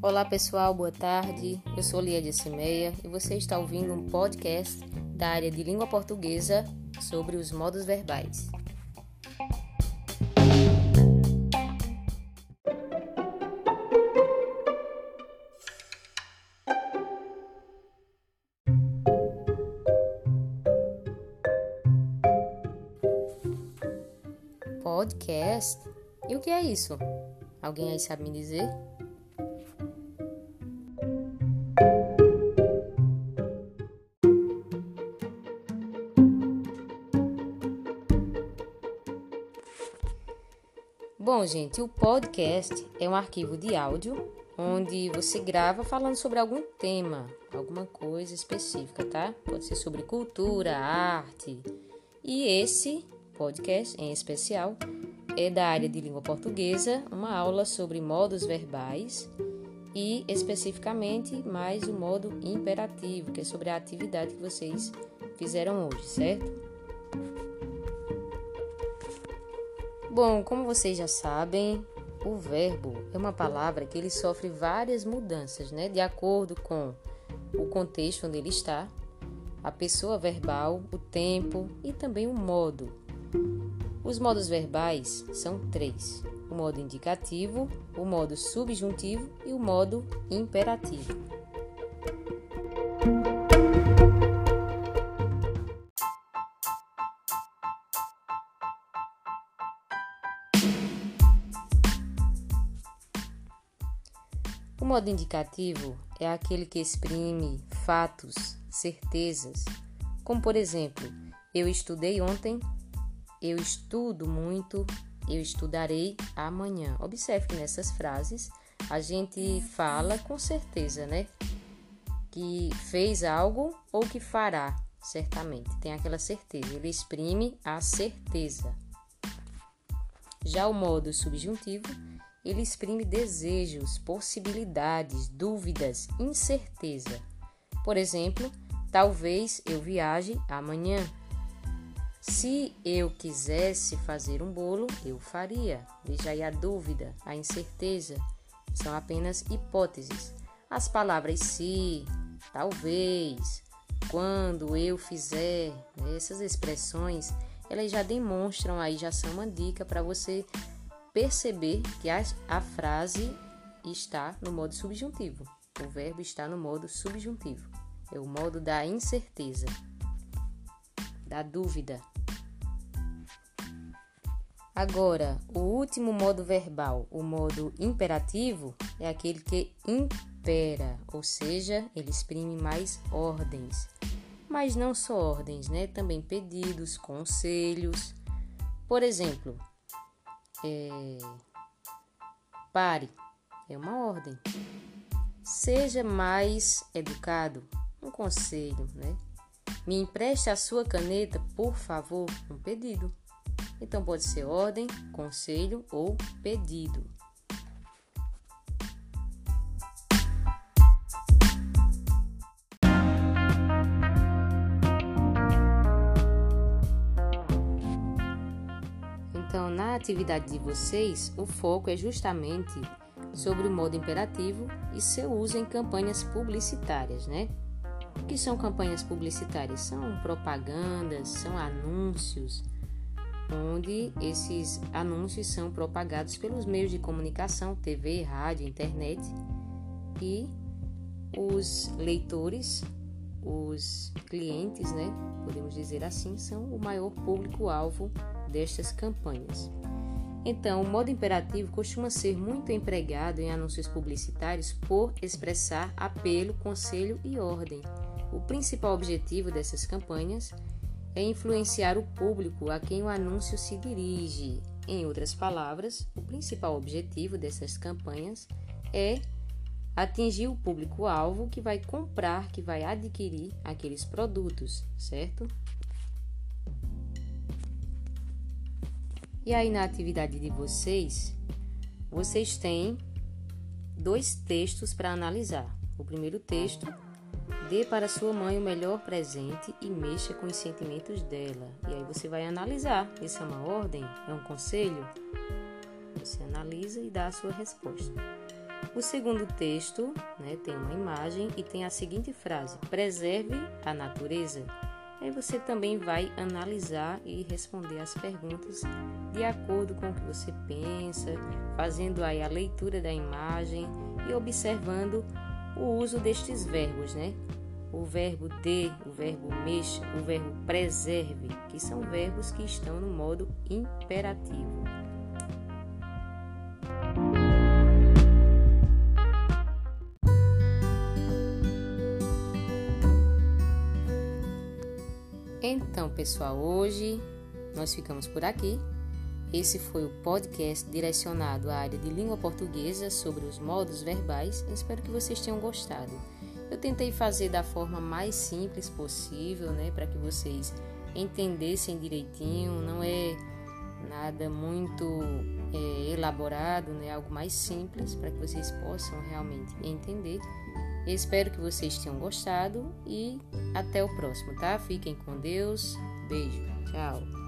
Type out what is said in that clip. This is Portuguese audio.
Olá pessoal, boa tarde. Eu sou Lia de Cimeia e você está ouvindo um podcast da área de língua portuguesa sobre os modos verbais. Podcast? E o que é isso? Alguém aí sabe me dizer? Bom, gente, o podcast é um arquivo de áudio onde você grava falando sobre algum tema, alguma coisa específica, tá? Pode ser sobre cultura, arte. E esse podcast em especial é da área de língua portuguesa, uma aula sobre modos verbais e especificamente mais o modo imperativo, que é sobre a atividade que vocês fizeram hoje, certo? Bom, como vocês já sabem, o verbo é uma palavra que ele sofre várias mudanças, né? De acordo com o contexto onde ele está, a pessoa verbal, o tempo e também o modo. Os modos verbais são três: o modo indicativo, o modo subjuntivo e o modo imperativo. O modo indicativo é aquele que exprime fatos, certezas, como por exemplo, eu estudei ontem, eu estudo muito, eu estudarei amanhã. Observe que nessas frases a gente fala com certeza, né? Que fez algo ou que fará, certamente. Tem aquela certeza, ele exprime a certeza. Já o modo subjuntivo ele exprime desejos, possibilidades, dúvidas, incerteza. Por exemplo, talvez eu viaje amanhã. Se eu quisesse fazer um bolo, eu faria. Veja aí a dúvida, a incerteza. São apenas hipóteses. As palavras se, talvez, quando eu fizer, né, essas expressões, elas já demonstram aí, já são uma dica para você perceber que a, a frase está no modo subjuntivo. O verbo está no modo subjuntivo. É o modo da incerteza, da dúvida. Agora, o último modo verbal, o modo imperativo, é aquele que impera, ou seja, ele exprime mais ordens. Mas não só ordens, né? Também pedidos, conselhos. Por exemplo, é, pare, é uma ordem. Seja mais educado, um conselho, né? Me empreste a sua caneta, por favor, um pedido. Então pode ser ordem, conselho ou pedido. Então, na atividade de vocês, o foco é justamente sobre o modo imperativo e seu uso em campanhas publicitárias, né? O que são campanhas publicitárias? São propagandas, são anúncios, onde esses anúncios são propagados pelos meios de comunicação, TV, rádio, internet, e os leitores, os clientes, né? Podemos dizer assim, são o maior público-alvo destas campanhas. Então, o modo imperativo costuma ser muito empregado em anúncios publicitários por expressar apelo, conselho e ordem. O principal objetivo dessas campanhas é influenciar o público a quem o anúncio se dirige. Em outras palavras, o principal objetivo dessas campanhas é atingir o público-alvo que vai comprar, que vai adquirir aqueles produtos, certo? E aí, na atividade de vocês, vocês têm dois textos para analisar. O primeiro texto Dê para sua mãe o melhor presente e mexa com os sentimentos dela. E aí você vai analisar. Isso é uma ordem? É um conselho? Você analisa e dá a sua resposta. O segundo texto né, tem uma imagem e tem a seguinte frase: preserve a natureza. Aí você também vai analisar e responder as perguntas de acordo com o que você pensa, fazendo aí a leitura da imagem e observando o uso destes verbos, né? O verbo de, o verbo mexa, o verbo preserve, que são verbos que estão no modo imperativo. Então, pessoal, hoje nós ficamos por aqui. Esse foi o podcast direcionado à área de língua portuguesa sobre os modos verbais. Espero que vocês tenham gostado. Eu tentei fazer da forma mais simples possível, né, para que vocês entendessem direitinho. Não é nada muito é, elaborado, né, algo mais simples para que vocês possam realmente entender. Espero que vocês tenham gostado e até o próximo, tá? Fiquem com Deus. Beijo. Tchau.